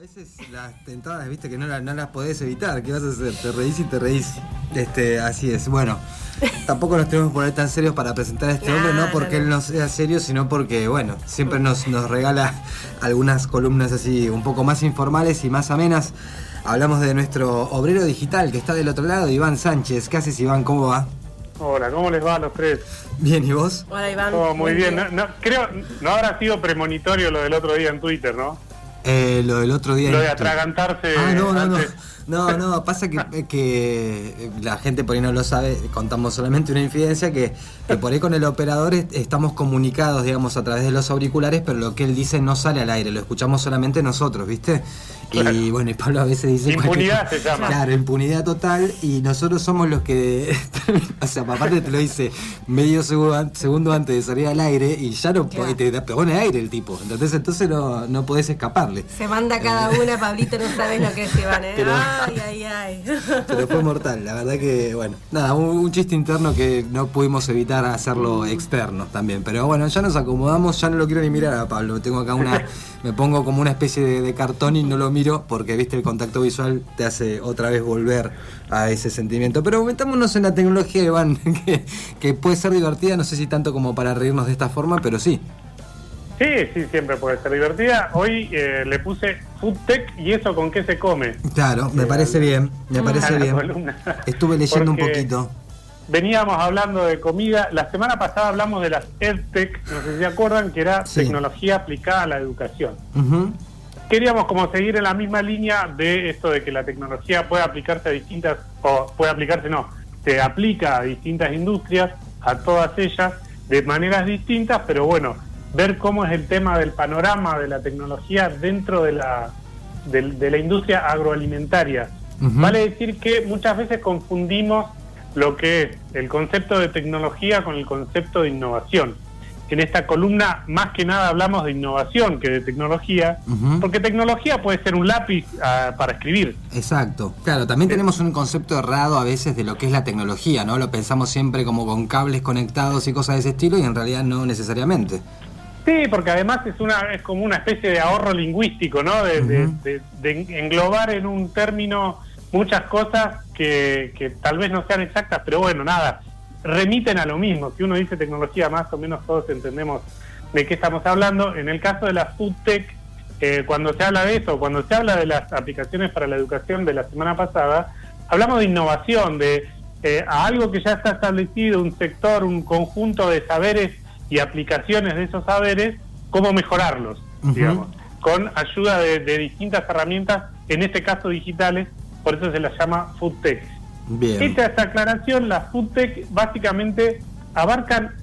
A veces las tentadas, viste, que no, no las podés evitar. ¿Qué vas a hacer? Te reís y te reís. Este, así es. Bueno, tampoco nos tenemos que poner tan serios para presentar a este hombre, no porque él no sea serio, sino porque, bueno, siempre nos, nos regala algunas columnas así un poco más informales y más amenas. Hablamos de nuestro obrero digital que está del otro lado, Iván Sánchez. ¿Qué haces, Iván? ¿Cómo va? Hola, ¿cómo les va a los tres? Bien, ¿y vos? Hola, Iván. Muy bien. No, creo, no habrá sido premonitorio lo del otro día en Twitter, ¿no? Eh, lo del otro día. Lo de atragantarse. Ah, no, no, no. No, no, pasa que, que, la gente por ahí no lo sabe, contamos solamente una infidencia, que, que, por ahí con el operador estamos comunicados, digamos, a través de los auriculares, pero lo que él dice no sale al aire, lo escuchamos solamente nosotros, ¿viste? Y bueno, y Pablo a veces dice... Impunidad se llama. Claro, impunidad total, y nosotros somos los que... o sea, aparte te lo dice medio segundo, antes de salir al aire, y ya no claro. te, te pone aire el tipo, entonces entonces no, no podés escaparle. Se manda cada una, Pablito, no sabes lo que es Iván, ¿eh? Ay, ay, ay. Pero fue mortal, la verdad que, bueno, nada, un, un, chiste interno que no pudimos evitar hacerlo externo también. Pero bueno, ya nos acomodamos, ya no lo quiero ni mirar a Pablo. Tengo acá una, me pongo como una especie de, de cartón y no lo miro porque, viste, el contacto visual te hace otra vez volver a ese sentimiento. Pero metámonos en la tecnología, Iván, que, que puede ser divertida, no sé si tanto como para reírnos de esta forma, pero sí. Sí, sí, siempre puede ser divertida. Hoy eh, le puse Food Tech y eso con qué se come. Claro, me parece bien, me parece bien. Estuve leyendo un poquito. Veníamos hablando de comida. La semana pasada hablamos de las EdTech, no sé si se acuerdan, que era sí. tecnología aplicada a la educación. Queríamos como seguir en la misma línea de esto de que la tecnología puede aplicarse a distintas, o puede aplicarse, no, se aplica a distintas industrias, a todas ellas, de maneras distintas, pero bueno, ver cómo es el tema del panorama de la tecnología dentro de la, de, de la industria agroalimentaria. Uh -huh. Vale decir que muchas veces confundimos lo que es el concepto de tecnología con el concepto de innovación. En esta columna más que nada hablamos de innovación que de tecnología, uh -huh. porque tecnología puede ser un lápiz uh, para escribir. Exacto. Claro, también ¿Sí? tenemos un concepto errado a veces de lo que es la tecnología, ¿no? Lo pensamos siempre como con cables conectados y cosas de ese estilo y en realidad no necesariamente. Sí, porque además es una es como una especie de ahorro lingüístico, ¿no? De, uh -huh. de, de, de, englobar en un término muchas cosas que, que, tal vez no sean exactas, pero bueno, nada, remiten a lo mismo. Si uno dice tecnología, más o menos todos entendemos de qué estamos hablando. En el caso de la food tech, eh, cuando se habla de eso, cuando se habla de las aplicaciones para la educación de la semana pasada, hablamos de innovación, de eh, a algo que ya está establecido, un sector, un conjunto de saberes y aplicaciones de esos saberes, cómo mejorarlos, uh -huh. digamos, con ayuda de, de, distintas herramientas, en este caso digitales, por eso se las llama Food Tech. Bien. Hecha esta aclaración, las Food Tech básicamente abarcan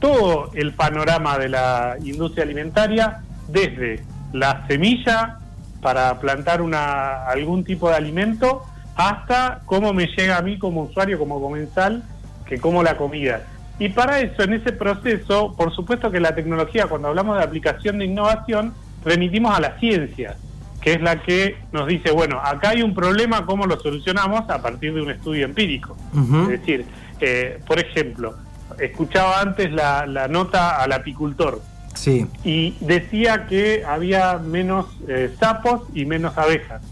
todo el panorama de la industria alimentaria, desde la semilla para plantar una, algún tipo de alimento, hasta cómo me llega a mí como usuario, como comensal, que como la comida. Y para eso, en ese proceso, por supuesto que la tecnología, cuando hablamos de aplicación de innovación, remitimos a la ciencia, que es la que nos dice, bueno, acá hay un problema, ¿cómo lo solucionamos? A partir de un estudio empírico. Uh -huh. Es decir, eh, por ejemplo, escuchaba antes la, la, nota al apicultor. Sí. Y decía que había menos eh, sapos y menos abejas.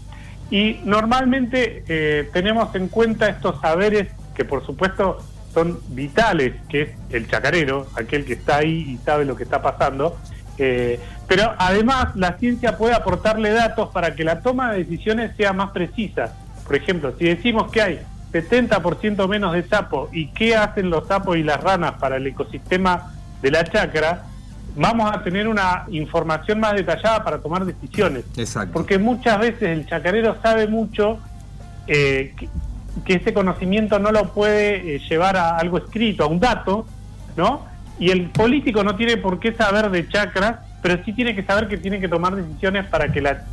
Y normalmente eh, tenemos en cuenta estos saberes que por supuesto son vitales, que es el chacarero, aquel que está ahí y sabe lo que está pasando. Eh, pero además la ciencia puede aportarle datos para que la toma de decisiones sea más precisa. Por ejemplo, si decimos que hay 70% menos de sapos y qué hacen los sapos y las ranas para el ecosistema de la chacra, vamos a tener una información más detallada para tomar decisiones. Exacto. Porque muchas veces el chacarero sabe mucho eh, que ese conocimiento no lo puede eh, llevar a algo escrito, a un dato, ¿no? Y el político no tiene por qué saber de chakras, pero sí tiene que saber que tiene que tomar decisiones para que la,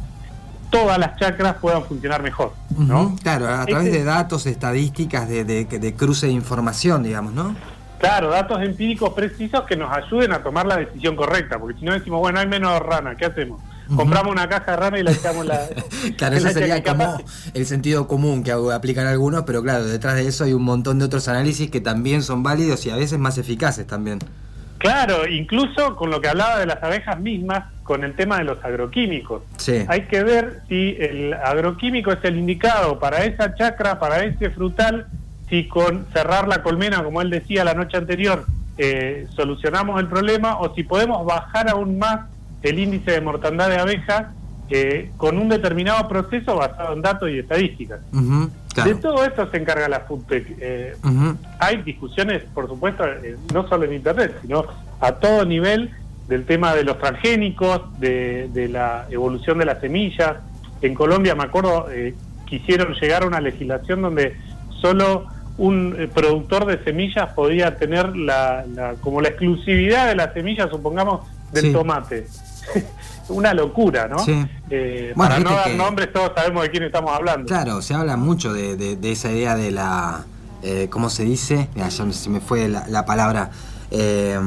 todas las chakras puedan funcionar mejor, ¿no? Uh -huh, claro, a través este, de datos, estadísticas, de, de, de, cruce de información, digamos, ¿no? Claro, datos empíricos precisos que nos ayuden a tomar la decisión correcta, porque si no decimos, bueno, hay menos rana, ¿qué hacemos? Compramos una caja de rana y la echamos la. claro, eso sería como el sentido común que aplican algunos, pero claro, detrás de eso hay un montón de otros análisis que también son válidos y a veces más eficaces también. Claro, incluso con lo que hablaba de las abejas mismas, con el tema de los agroquímicos. Hay que ver si el agroquímico es el indicado para esa chacra, para ese frutal, si con cerrar la colmena, como él decía la noche anterior, eh, solucionamos el problema o si podemos bajar aún más el índice de mortandad de abejas eh, con un determinado proceso basado en datos y estadísticas. De todo esto se encarga la FUTEC. Eh, hay discusiones, por supuesto, eh, no solo en Internet, sino a todo nivel del tema de los transgénicos, de, la evolución de las semillas. En Colombia, me acuerdo, eh, quisieron llegar a una legislación donde solo un productor de semillas podía tener la, como la exclusividad de las semillas, supongamos, del tomate. una locura, ¿no? Eh, para no dar nombres, todos sabemos de quién estamos hablando. Claro, se habla mucho de, esa idea de la. Eh, ¿Cómo se dice? Ya se me fue la, la palabra. Eh,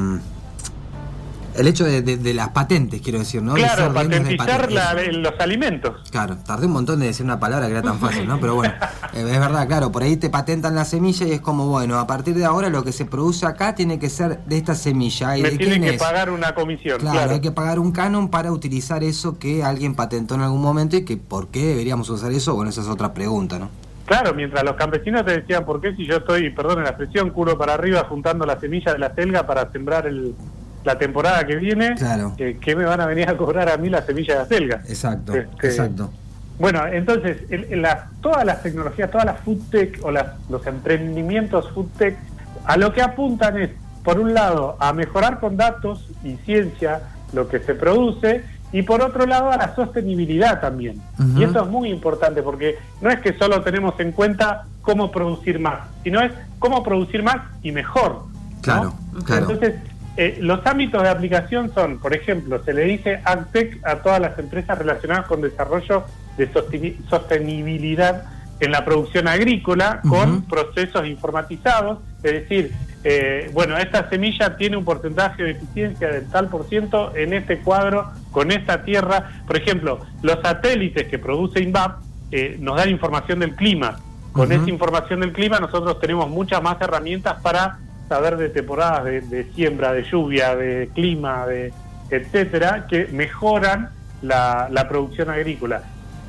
el hecho de, las patentes, quiero decir, ¿no? Claro, patentizar los alimentos. Claro, tardé un montón de decir una palabra que era tan fácil, ¿no? Pero bueno, eh, es verdad, claro, por ahí te patentan la semilla y es como, bueno, a partir de ahora lo que se produce acá tiene que ser de esta semilla. ¿Y Me tienen que pagar una comisión. Claro, hay que pagar un canon para utilizar eso que alguien patentó en algún momento y que por qué deberíamos usar eso, bueno, esa es otra pregunta, ¿no? Claro, mientras los campesinos te decían, ¿por qué si yo estoy, perdón la expresión, culo para arriba juntando la semilla de la selga para sembrar el, la temporada que viene, claro. Eh, ¿qué me van a venir a cobrar a mí las semillas de acelga? Exacto, este, exacto. Bueno, entonces, todas las tecnologías, todas las food tech o las, los emprendimientos food tech, a lo que apuntan es, por un lado, a mejorar con datos y ciencia lo que se produce, y por otro lado, a la sostenibilidad también. Y eso es muy importante, porque no es que solo tenemos en cuenta cómo producir más, sino es cómo producir más y mejor. Claro, claro. Entonces, eh, los ámbitos de aplicación son, por ejemplo, se le dice AgTech a todas las empresas relacionadas con desarrollo de sostenibilidad en la producción agrícola con procesos informatizados, es decir, eh, bueno, esta semilla tiene un porcentaje de eficiencia del tal por ciento en este cuadro con esta tierra. Por ejemplo, los satélites que produce INVAP eh, nos dan información del clima. Con esa información del clima nosotros tenemos muchas más herramientas para saber de temporadas de, siembra, de lluvia, de clima, de etcétera, que mejoran la, producción agrícola.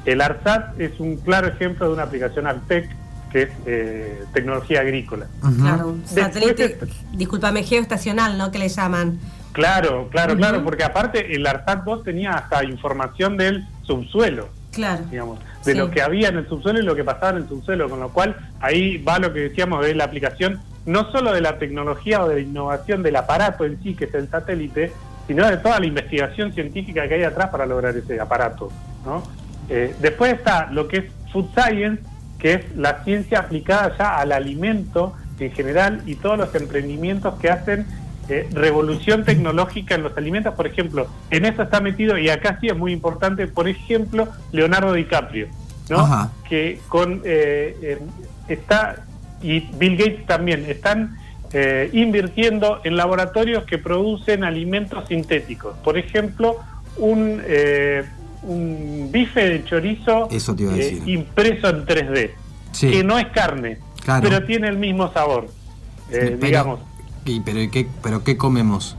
El ARSAT es un claro ejemplo de una aplicación ARTEC que es eh, tecnología agrícola. Claro, un satélite, discúlpame, geoestacional, ¿no? Que le llaman. Claro, claro, claro, porque aparte el ARSAT 2 tenía hasta información del subsuelo. Claro. Digamos, de lo que había en el subsuelo y lo que pasaba en el subsuelo, con lo cual ahí va lo que decíamos de la aplicación no solo de la tecnología o de la innovación del aparato en sí, que es el satélite, sino de toda la investigación científica que hay atrás para lograr ese aparato. ¿no? Eh, después está lo que es Food Science, que es la ciencia aplicada ya al alimento en general y todos los emprendimientos que hacen eh, revolución tecnológica en los alimentos. Por ejemplo, en eso está metido, y acá sí es muy importante, por ejemplo, Leonardo DiCaprio, ¿no? que con eh, está y Bill Gates también están eh, invirtiendo en laboratorios que producen alimentos sintéticos. Por ejemplo, un, eh, un bife de chorizo eh, impreso en 3D, que no es carne, pero tiene el mismo sabor, digamos. Y, pero, ¿qué, ¿Pero qué comemos?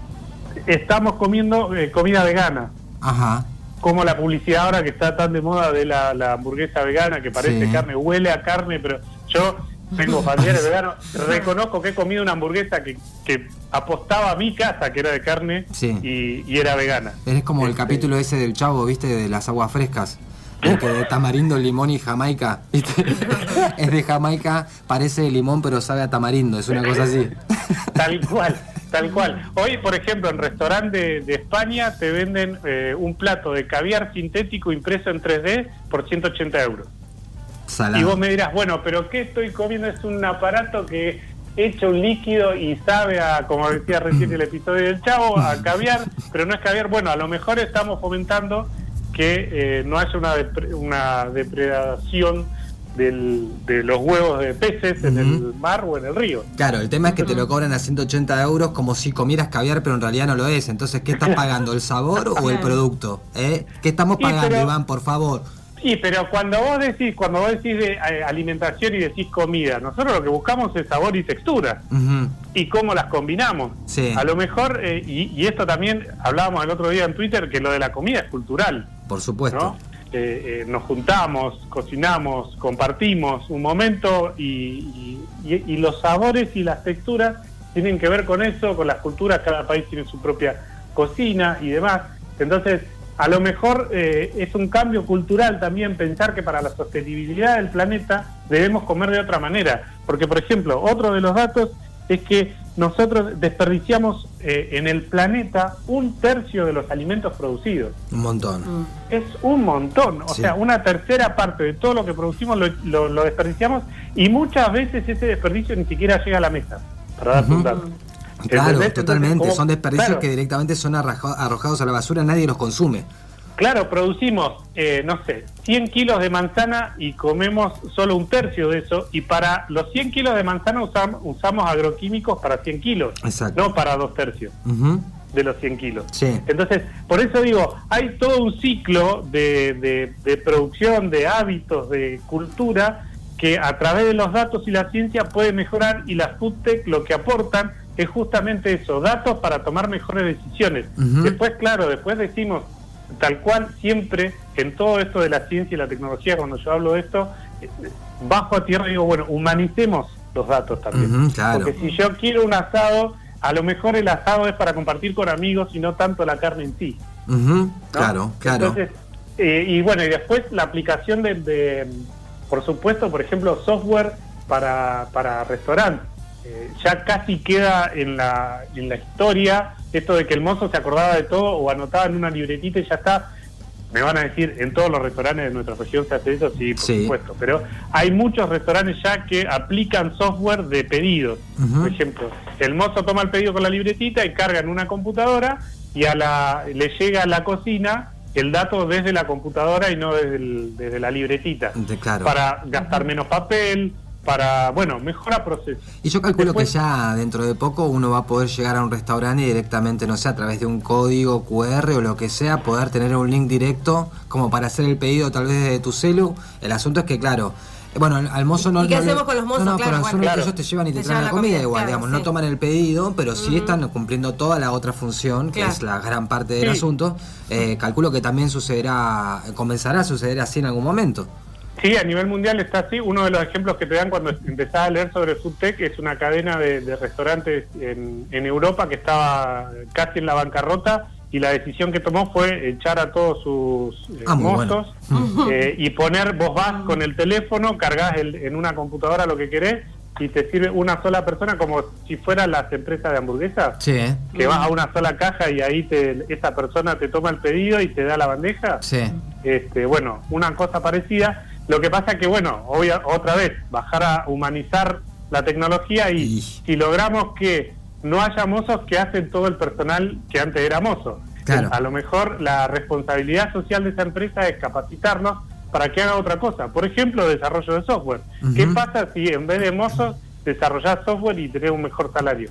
Estamos comiendo comida vegana. Ajá como la publicidad ahora que está tan de moda de la, hamburguesa vegana que parece carne, huele a carne, pero yo tengo familiares veganos. Reconozco que he comido una hamburguesa que, que apostaba a mi casa, que era de carne, y, era vegana. Es como el este, capítulo ese del chavo, ¿viste? De las aguas frescas. Que de tamarindo, limón y jamaica. es de jamaica, parece de limón, pero sabe a tamarindo. Es una cosa así. Tal cual. Tal cual. Hoy, por ejemplo, en restaurante de, España te venden eh, un plato de caviar sintético impreso en 3D por 180 euros. Y vos me dirás, bueno, pero ¿qué estoy comiendo? Es un aparato que echa un líquido y sabe a, como decía recién el episodio del Chavo, a caviar, pero no es caviar. Bueno, a lo mejor estamos fomentando que eh, no haya una, una depredación del, de los huevos de peces en el mar o en el río. Claro, el tema es que te lo cobran a 180 euros como si comieras caviar, pero en realidad no lo es. Entonces, ¿qué estás pagando? ¿El sabor o el producto? ¿Eh? ¿Qué estamos pagando, Iván, por favor? Sí, pero cuando vos decís, cuando vos decís de eh, alimentación y decís comida, nosotros lo que buscamos es sabor y textura y cómo las combinamos. A lo mejor, eh, y, esto también hablábamos el otro día en Twitter, que lo de la comida es cultural. Por supuesto. Eh, nos juntamos, cocinamos, compartimos un momento y, y los sabores y las texturas tienen que ver con eso, con las culturas, cada país tiene su propia cocina y demás. Entonces, a lo mejor eh, es un cambio cultural también pensar que para la sostenibilidad del planeta debemos comer de otra manera. Porque, por ejemplo, otro de los datos es que nosotros desperdiciamos eh, en el planeta un tercio de los alimentos producidos. Un montón. Mm. Es un montón. O sea, una tercera parte de todo lo que producimos lo, desperdiciamos y muchas veces ese desperdicio ni siquiera llega a la mesa. Para dar un dato. Claro, totalmente. son desperdicios que directamente son arrojados a la basura, nadie los consume. Claro, producimos, eh, no sé, 100 kilos de manzana y comemos solo un tercio de eso. Y para los 100 kilos de manzana usamos, usamos agroquímicos para 100 kilos, no para dos tercios de los 100 kilos. Entonces, por eso digo, hay todo un ciclo de, de producción, de hábitos, de cultura, que a través de los datos y la ciencia puede mejorar y las food tech lo que aportan es justamente eso, datos para tomar mejores decisiones. Después, claro, después decimos, tal cual siempre, en todo esto de la ciencia y la tecnología, cuando yo hablo de esto, eh, bajo a tierra digo, bueno, humanicemos los datos también. Porque si yo quiero un asado, a lo mejor el asado es para compartir con amigos y no tanto la carne en sí. Claro, claro. Entonces, eh, y bueno, y después la aplicación de, de, por supuesto, por ejemplo, software para, para restaurantes eh, ya casi queda en la, en la historia esto de que el mozo se acordaba de todo o anotaba en una libretita y ya está. Me van a decir, en todos los restaurantes de nuestra región se hace eso, sí, por supuesto, pero hay muchos restaurantes ya que aplican software de pedidos. Por ejemplo, el mozo toma el pedido con la libretita y carga en una computadora y a la, le llega a la cocina el dato desde la computadora y no desde, desde la libretita. Para gastar menos papel, para, bueno, mejora proceso. Y yo calculo que ya dentro de poco uno va a poder llegar a un restaurante y directamente, no sé, a través de un código QR o lo que sea, poder tener un link directo como para hacer el pedido tal vez de tu celu. El asunto es que, claro, bueno, al mozo no... ¿Y qué hacemos con los mozos? No, claro, pero ellos te llevan y te, traen la comida, igual, digamos, no toman el pedido, pero sí están cumpliendo toda la otra función, que es la gran parte del asunto. Eh, calculo que también sucederá, comenzará a suceder así en algún momento. Sí, a nivel mundial está así. Uno de los ejemplos que te dan cuando empezás a leer sobre FoodTech es una cadena de, restaurantes en, Europa que estaba casi en la bancarrota y la decisión que tomó fue echar a todos sus eh, ah, mozos eh, y poner, vos vas con el teléfono, cargas en una computadora lo que querés y te sirve una sola persona como si fueran las empresas de hamburguesas. Sí. Que vas a una sola caja y ahí te, esa persona te toma el pedido y te da la bandeja. Sí. Este, bueno, una cosa parecida lo que pasa que, bueno, hoy otra vez, bajar a humanizar la tecnología y si logramos que no haya mozos que hacen todo el personal que antes era mozo. A lo mejor la responsabilidad social de esa empresa es capacitarnos para que haga otra cosa. Por ejemplo, desarrollo de software. ¿Qué pasa si en vez de mozos desarrollar software y tener un mejor salario?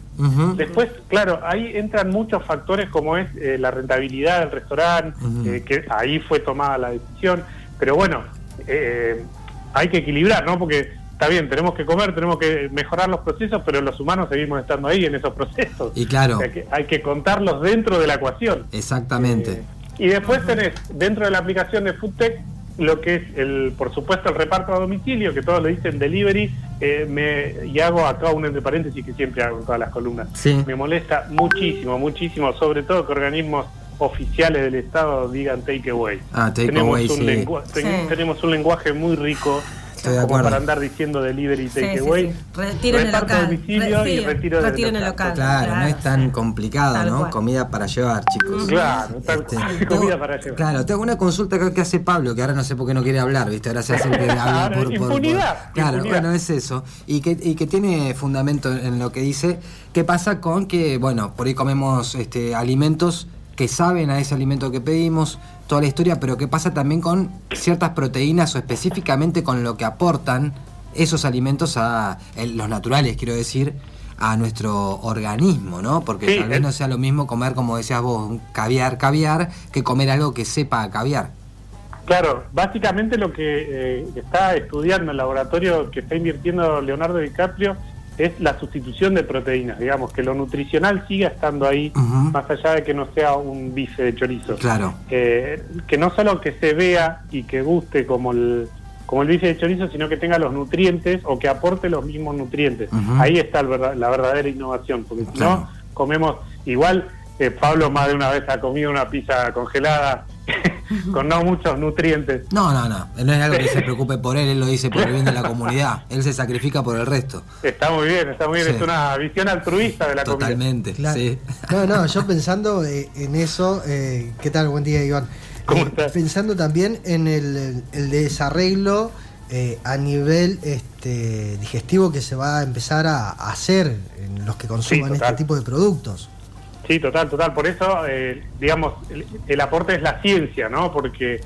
Después, claro, ahí entran muchos factores como es eh, la rentabilidad del restaurante, eh, que ahí fue tomada la decisión. Pero bueno, eh, hay que equilibrar, ¿no? Porque está bien, tenemos que comer, tenemos que mejorar los procesos, pero los humanos seguimos estando ahí en esos procesos. Y claro. hay que contarlos dentro de la ecuación. Exactamente. Eh, y después tenés dentro de la aplicación de FoodTech lo que es, el por supuesto, el reparto a domicilio, que todos lo dicen delivery, eh, me, y hago acá un entre paréntesis que siempre hago en todas las columnas. Me molesta muchísimo, muchísimo, sobre todo que organismos oficiales del Estado digan take away. Ah, take tenemos, away, un tenemos un lenguaje muy rico como para andar diciendo delivery take away. Retiren el local. domicilio y retiro retiren el local. Claro, no es tan complicado, ¿no? Comida para llevar, chicos. Claro, este, comida para llevar. Claro, tengo una consulta que hace Pablo, que ahora no sé por qué no quiere hablar, ¿viste? Ahora se hace que habla por, impunidad, Claro, bueno, es eso. Y que, y que tiene fundamento en lo que dice. ¿Qué pasa con que, bueno, por ahí comemos este, alimentos que saben a ese alimento que pedimos, toda la historia, pero qué pasa también con ciertas proteínas o específicamente con lo que aportan esos alimentos a los naturales, quiero decir, a nuestro organismo, ¿no? Porque tal vez no sea lo mismo comer, como decías vos, un caviar, caviar, que comer algo que sepa a caviar. Claro, básicamente lo que eh, está estudiando el laboratorio que está invirtiendo Leonardo DiCaprio es la sustitución de proteínas, digamos, que lo nutricional siga estando ahí, más allá de que no sea un bife de chorizo. Claro. Eh, que no solo que se vea y que guste como el, como el bife de chorizo, sino que tenga los nutrientes o que aporte los mismos nutrientes. Ahí está la verdadera innovación, porque si no, comemos igual. Eh, Pablo más de una vez ha comido una pizza congelada con no muchos nutrientes. No, no, no. No es algo que se preocupe por él, él lo dice por el bien de la comunidad. Él se sacrifica por el resto. Está muy bien, está muy bien. Es una visión altruista de la Totalmente, sí. No, no, yo pensando eh, en eso, eh, ¿qué tal? Buen día, Iván. ¿Cómo eh, estás? Pensando también en el, desarreglo a nivel este, digestivo que se va a empezar a, hacer en los que consuman este tipo de productos. Sí, total, total. Por eso, eh, digamos, el, aporte es la ciencia, ¿no? Porque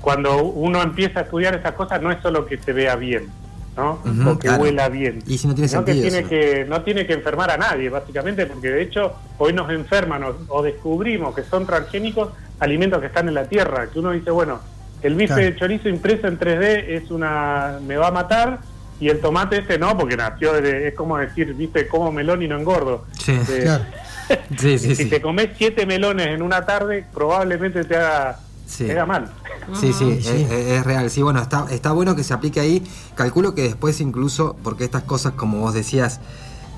cuando uno empieza a estudiar esas cosas no es solo que se vea bien, ¿no? o que huela bien. Y si no tiene sentido. Que tiene que, no tiene que enfermar a nadie, básicamente, porque de hecho hoy nos enferman o, descubrimos que son transgénicos alimentos que están en la tierra, que uno dice, bueno, el bife de chorizo impreso en 3D es una. me va a matar. Y el tomate este no, porque nació de, es como decir, viste, como melón y no engordo. Sí, eh, claro si te comes siete melones en una tarde, probablemente te haga, mal. Sí, sí, Es, real. Sí, bueno, está, está bueno que se aplique ahí. Calculo que después incluso, porque estas cosas, como vos decías,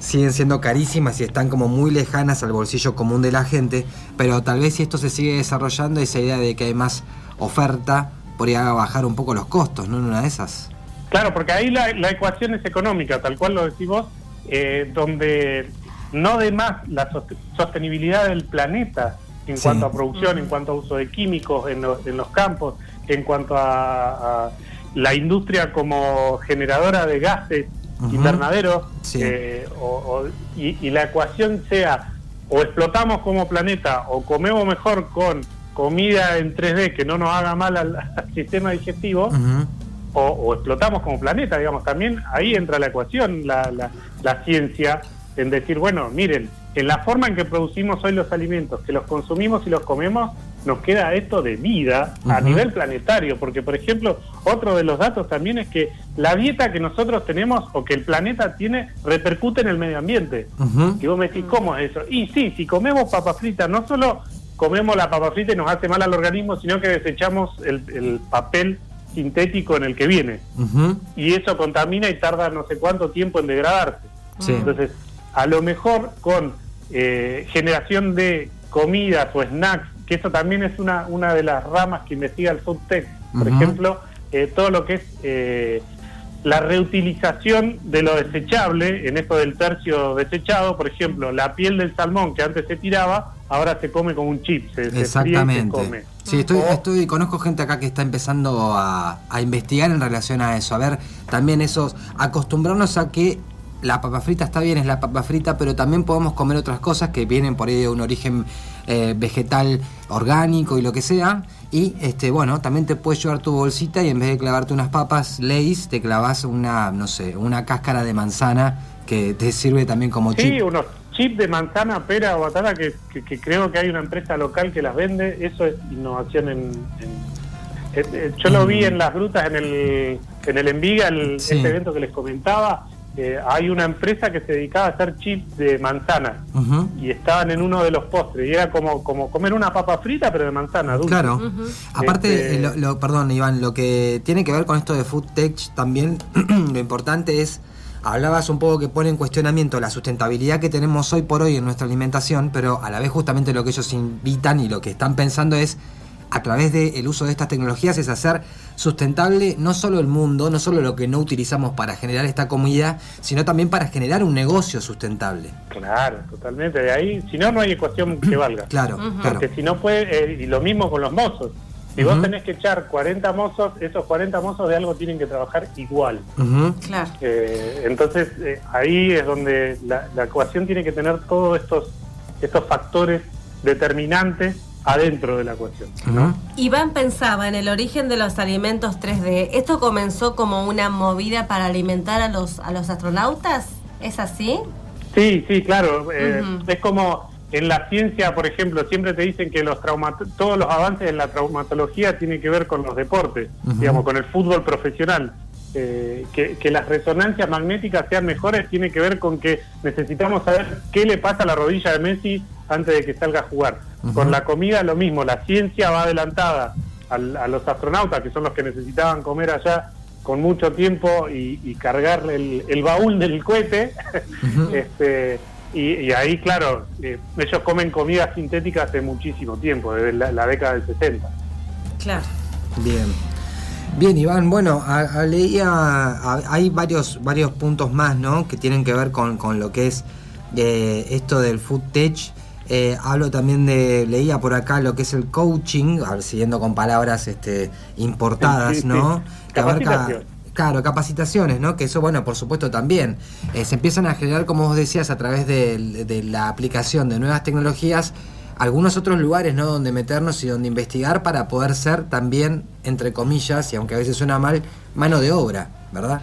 siguen siendo carísimas y están como muy lejanas al bolsillo común de la gente, pero tal vez si esto se sigue desarrollando, esa idea de que hay más oferta podría bajar un poco los costos, ¿no? En una de esas. Claro, porque ahí la, ecuación es económica, tal cual lo decís vos, eh, donde no de más la sostenibilidad del planeta en cuanto a producción, en cuanto a uso de químicos en, los campos, en cuanto a, la industria como generadora de gases invernaderos, eh, y, la ecuación sea o explotamos como planeta o comemos mejor con comida en 3D que no nos haga mal al, sistema digestivo, o, explotamos como planeta, digamos, también ahí entra la ecuación, la, la ciencia en decir, bueno, miren, en la forma en que producimos hoy los alimentos, que los consumimos y los comemos, nos queda esto de vida a nivel planetario, porque por ejemplo, otro de los datos también es que la dieta que nosotros tenemos o que el planeta tiene repercute en el medio ambiente. Y vos me decís, ¿cómo es eso? Y sí, si comemos papa frita, no solo comemos la papa frita y nos hace mal al organismo, sino que desechamos el, papel sintético en el que viene. Y eso contamina y tarda no sé cuánto tiempo en degradarse. Entonces, a lo mejor con eh, generación de comidas o snacks, que eso también es una, una de las ramas que investiga el foodtech, por ejemplo, eh, todo lo que es eh, la reutilización de lo desechable, en esto del tercio desechado, por ejemplo, la piel del salmón que antes se tiraba, ahora se come como un chip, se, Exactamente. Se come. Sí, estoy, estoy, conozco gente acá que está empezando a, a, investigar en relación a eso, a ver también esos, acostumbrarnos a que la papa frita está bien, es la papa frita, pero también podemos comer otras cosas que vienen por ahí de un origen eh, vegetal orgánico y lo que sea. Y este, bueno, también te puedes llevar tu bolsita y en vez de clavarte unas papas Lay's, te clavas una, no sé, una cáscara de manzana que te sirve también como chip. Sí, unos chips de manzana, pera o batata que, creo que hay una empresa local que las vende. Eso es innovación en. Eh, eh, yo lo vi mm. en las grutas, en el, en el Enviga, el, este evento que les comentaba eh, hay una empresa que se dedicaba a hacer chips de manzana y estaban en uno de los postres y era como, como comer una papa frita pero de manzana dulce. Claro. Aparte, este, lo, perdón Iván, lo que tiene que ver con esto de food tech también, lo importante es, hablabas un poco que pone en cuestionamiento la sustentabilidad que tenemos hoy por hoy en nuestra alimentación, pero a la vez justamente lo que ellos invitan y lo que están pensando es a través del uso de estas tecnologías es hacer sustentable no solo el mundo, no solo lo que no utilizamos para generar esta comida, sino también para generar un negocio sustentable. Claro, totalmente. De ahí, si no, no hay ecuación que valga. Claro, Porque si no puede, eh, y lo mismo con los mozos. Si vos tenés que echar 40 mozos, esos 40 mozos de algo tienen que trabajar igual. Claro. Eh, entonces, eh, ahí es donde la, la ecuación tiene que tener todos estos, estos factores determinantes adentro de la cuestión. Iván pensaba en el origen de los alimentos 3D. ¿Esto comenzó como una movida para alimentar a los, a los astronautas? ¿Es así? Sí, sí, claro. Eh, es como en la ciencia, por ejemplo, siempre te dicen que los todos los avances en la traumatología tienen que ver con los deportes, digamos, con el fútbol profesional. Eh, que, las resonancias magnéticas sean mejores tiene que ver con que necesitamos saber qué le pasa a la rodilla de Messi antes de que salga a jugar. Con la comida lo mismo, la ciencia va adelantada a los astronautas, que son los que necesitaban comer allá con mucho tiempo y, cargar el, baúl del cohete. este, y, ahí, claro, eh, ellos comen comida sintética hace muchísimo tiempo, desde la, década del 60. Claro. Bien. Bien, Iván, bueno, leía, hay varios, varios puntos más, ¿no? Que tienen que ver con, lo que es eh, esto del food tech. Eh, hablo también de, leía por acá lo que es el coaching, siguiendo con palabras este, importadas, ¿no? Que abarca, Claro, capacitaciones, ¿no? Que eso, bueno, por supuesto también. Eh, se empiezan a generar, como vos decías, a través de, la aplicación de nuevas tecnologías, algunos otros lugares, ¿no? Donde meternos y donde investigar para poder ser también, entre comillas, y aunque a veces suena mal, mano de obra, ¿verdad?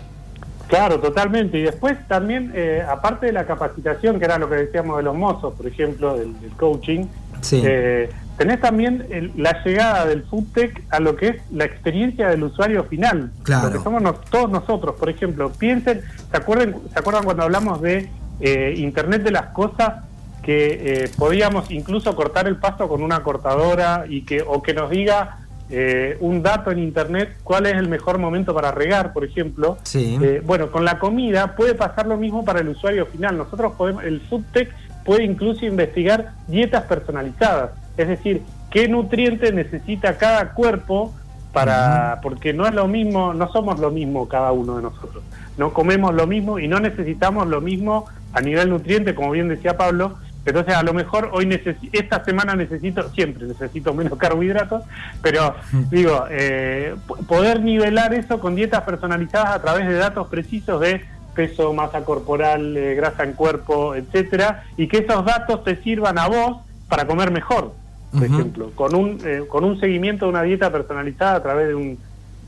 Claro, totalmente. Y después también, eh, aparte de la capacitación, que era lo que decíamos de los mozos, por ejemplo, del, coaching, sí. Eh, tenés también la llegada del foodtech a lo que es la experiencia del usuario final. Claro. Lo que somos todos nosotros, por ejemplo. Piensen, ¿se acuerdan, ¿se acuerdan cuando hablamos de eh, Internet de las cosas? Que eh, podíamos incluso cortar el pasto con una cortadora y que o que nos diga eh, un dato en internet cuál es el mejor momento para regar, por ejemplo. Sí. bueno, con la comida puede pasar lo mismo para el usuario final. Nosotros podemos, el foodtech puede incluso investigar dietas personalizadas. Es decir, qué nutrientes necesita cada cuerpo para porque no es lo mismo, no somos lo mismo cada uno de nosotros. No comemos lo mismo y no necesitamos lo mismo a nivel nutriente, como bien decía Pablo. Entonces, a lo mejor hoy esta semana necesito, siempre necesito menos carbohidratos, pero digo, eh, poder nivelar eso con dietas personalizadas a través de datos precisos de peso, masa corporal, eh, grasa en cuerpo, etcétera, y que esos datos te sirvan a vos para comer mejor por ejemplo, con un, eh, con un seguimiento de una dieta personalizada a través de, un,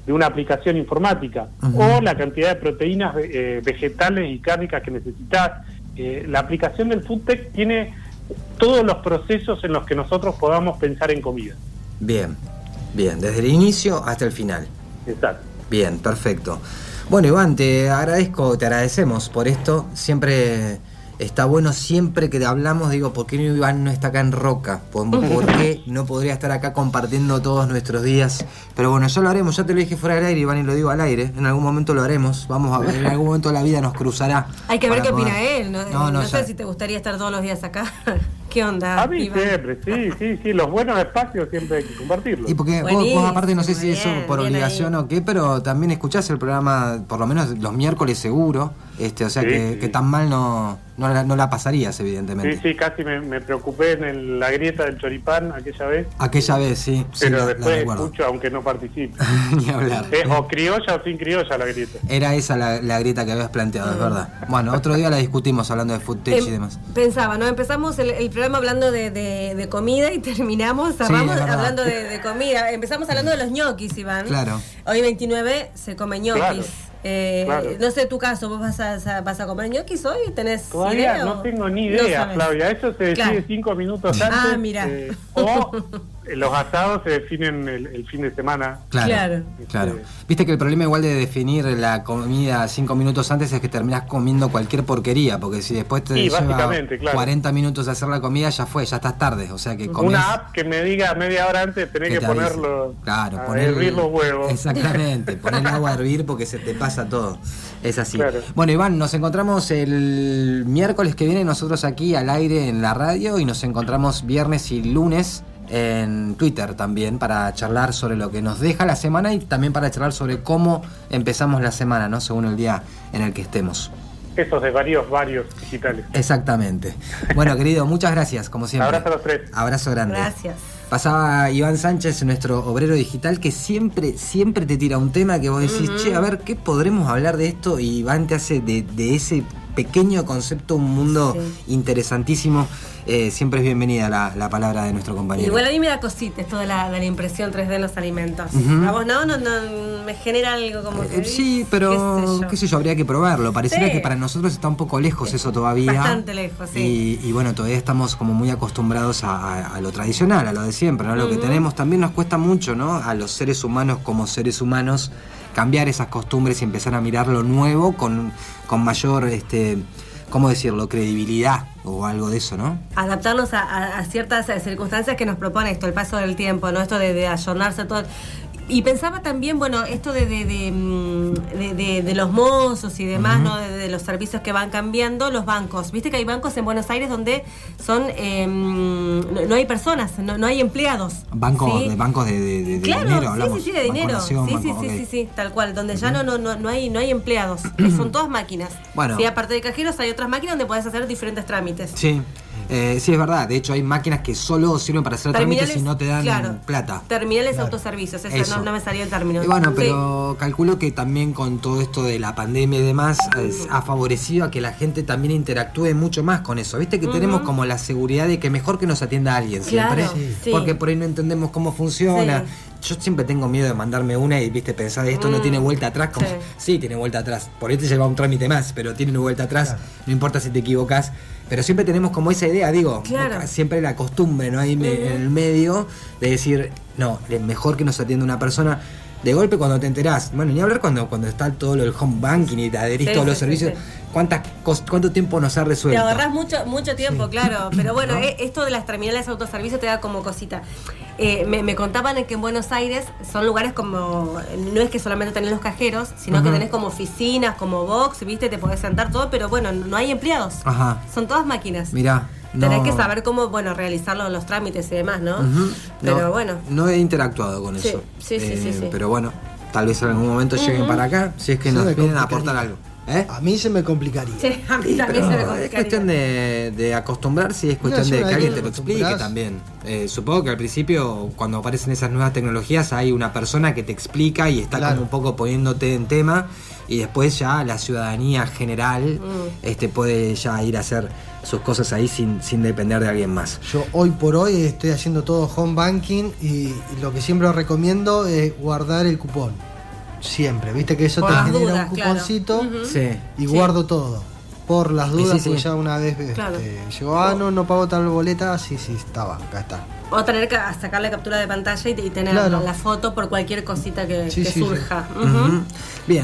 de una aplicación informática, o la cantidad de proteínas eh, vegetales y cárnicas que necesitas. Eh, la aplicación del FoodTech tiene todos los procesos en los que nosotros podamos pensar en comida. Bien, bien, desde el inicio hasta el final. Exacto. Bien, perfecto. Bueno, Iván, te agradezco, te agradecemos por esto. Siempre está bueno siempre que hablamos, digo, ¿por qué Iván no está acá en Roca? ¿Por, qué no podría estar acá compartiendo todos nuestros días? Pero bueno, ya lo haremos, ya te lo dije fuera del aire, Iván, y lo digo al aire. En algún momento lo haremos. Vamos a ver, en algún momento la vida nos cruzará. Hay que ver qué opina él. No, no, sé si te gustaría estar todos los días acá. ¿Qué onda? A mí siempre, sí, sí, sí. Los buenos espacios siempre hay que compartirlos. Y porque vos, aparte, no sé si eso por obligación o qué, pero también escuchás el programa, por lo menos los miércoles seguro. Este, o sea que, tan mal no, no, la, no la pasarías, evidentemente. Sí, sí, casi me, preocupé en la grieta del choripán aquella vez. Aquella vez, sí. Pero después escucho aunque no participe. Ni hablar. o criolla o sin criolla la grieta. Era esa la, grieta que habías planteado, es verdad. Bueno, otro día la discutimos hablando de food tech y em, demás. Pensaba, ¿no? Empezamos el, programa hablando de, comida y terminamos, cerramos hablando de, comida. Empezamos hablando de los ñoquis, Iván. Claro. Hoy 29 se come ñoquis. Eh, no sé tu caso, ¿vos vas a, vas a comer ñoquis hoy? ¿Tenés Todavía no tengo ni idea, Claudia. Eso se decide cinco minutos ah, antes. Ah, mira. Eh, o los asados se definen el, fin de semana. Claro, claro. Este, Viste que el problema igual de definir la comida cinco minutos antes es que terminás comiendo cualquier porquería, porque si después te lleva 40 minutos de hacer la comida, ya fue, ya estás tarde. O sea que Una app que me diga media hora antes tenés que, ponerlo claro, a hervir los huevos. Exactamente, poner agua a hervir porque se te pasa todo. Es así. Bueno, Iván, nos encontramos el miércoles que viene nosotros aquí al aire en la radio y nos encontramos viernes y lunes en Twitter también para charlar sobre lo que nos deja la semana y también para charlar sobre cómo empezamos la semana, ¿no? Según el día en el que estemos. Esos de varios, varios digitales. Exactamente. Bueno, querido, muchas gracias, como siempre. Abrazo a los tres. Abrazo grande. Gracias. Pasaba Iván Sánchez, nuestro obrero digital, que siempre, siempre te tira un tema que vos decís, che, a ver, ¿qué podremos hablar de esto? Y Iván te hace de, ese pequeño concepto un mundo interesantísimo eh, siempre es bienvenida la, palabra de nuestro compañero. Igual a mí me da cosita esto de la, la impresión 3D en los alimentos. ¿A vos no? no? no? Me genera algo como que... sí, pero qué sé, yo? habría que probarlo. Pareciera que para nosotros está un poco lejos eso todavía. Bastante lejos, sí. Y, bueno, todavía estamos como muy acostumbrados a, lo tradicional, a lo de siempre, ¿no? Lo que tenemos también nos cuesta mucho, ¿no? A los seres humanos como seres humanos cambiar esas costumbres y empezar a mirar lo nuevo con, con mayor, este, ¿cómo decirlo?, credibilidad o algo de eso, ¿no? Adaptarnos a, ciertas circunstancias que nos propone esto, el paso del tiempo, ¿no? Esto de, de ayornarse todo. Y pensaba también, bueno, esto de, de, mm, los mozos y demás, ¿no? De, los servicios que van cambiando, los bancos. Viste que hay bancos en Buenos Aires donde son em, no, hay personas, no, hay empleados. Bancos de bancos de, dinero, Sí, sí, sí, de dinero. Sí, sí, sí, sí, sí, tal cual, donde ya no, no, no, hay, no hay empleados, son todas máquinas. Bueno. Sí, aparte de cajeros hay otras máquinas donde puedes hacer diferentes trámites. Sí. Eh, sí, es verdad. De hecho, hay máquinas que solo sirven para hacer trámites y no te dan plata. Terminales autoservicios, eso, No, me salía el término. Y bueno, pero calculo que también con todo esto de la pandemia y demás ha favorecido a que la gente también interactúe mucho más con eso. Viste que tenemos como la seguridad de que mejor que nos atienda alguien siempre. Porque por ahí no entendemos cómo funciona. Yo siempre tengo miedo de mandarme una y viste pensar esto no mm. tiene vuelta atrás como sí. tiene vuelta atrás por ahí te lleva un trámite más pero tiene una vuelta atrás no importa si te equivocas pero siempre tenemos como esa idea, digo, siempre la costumbre, ¿no? Ahí en el medio de decir, no, es mejor que nos atienda una persona. De golpe cuando te enterás, bueno, ni hablar cuando, cuando está todo lo del home banking y te adherís todos los servicios, ¿cuántas, ¿cuánto tiempo nos ha resuelto? Te ahorras mucho, mucho tiempo, claro, pero bueno, eh, esto de las terminales de autoservicio te da como cosita. Eh, me, contaban que en Buenos Aires son lugares como, no es que solamente tenés los cajeros, sino que tenés como oficinas, como box, viste, te podés sentar todo, pero bueno, no hay empleados. Ajá. Son todas máquinas. Mirá. Tenés que saber cómo, bueno, realizar los, trámites y demás, ¿no? Pero bueno. No he interactuado con eso. Sí, sí, sí, sí, Pero bueno, tal vez en algún momento lleguen para acá, si es que nos vienen a aportar algo. ¿Eh? A mí se me complicaría. Sí, a mí también se me complicaría. Es cuestión de, de acostumbrarse y es cuestión de que alguien te lo explique también. Eh, supongo que al principio, cuando aparecen esas nuevas tecnologías, hay una persona que te explica y está como un poco poniéndote en tema. Y después ya la ciudadanía general mm. este, puede ya ir a hacer sus cosas ahí sin, sin depender de alguien más. Yo hoy por hoy estoy haciendo todo home banking y lo que siempre recomiendo es guardar el cupón siempre. Viste que eso te genera un cuponcito y guardo todo. Por las dudas, porque ya una vez este, llegó, ah, no, no pago tal boleta, sí, sí, estaba, acá está. O tener que sacar la captura de pantalla y, tener la, foto por cualquier cosita que, surja. Bien.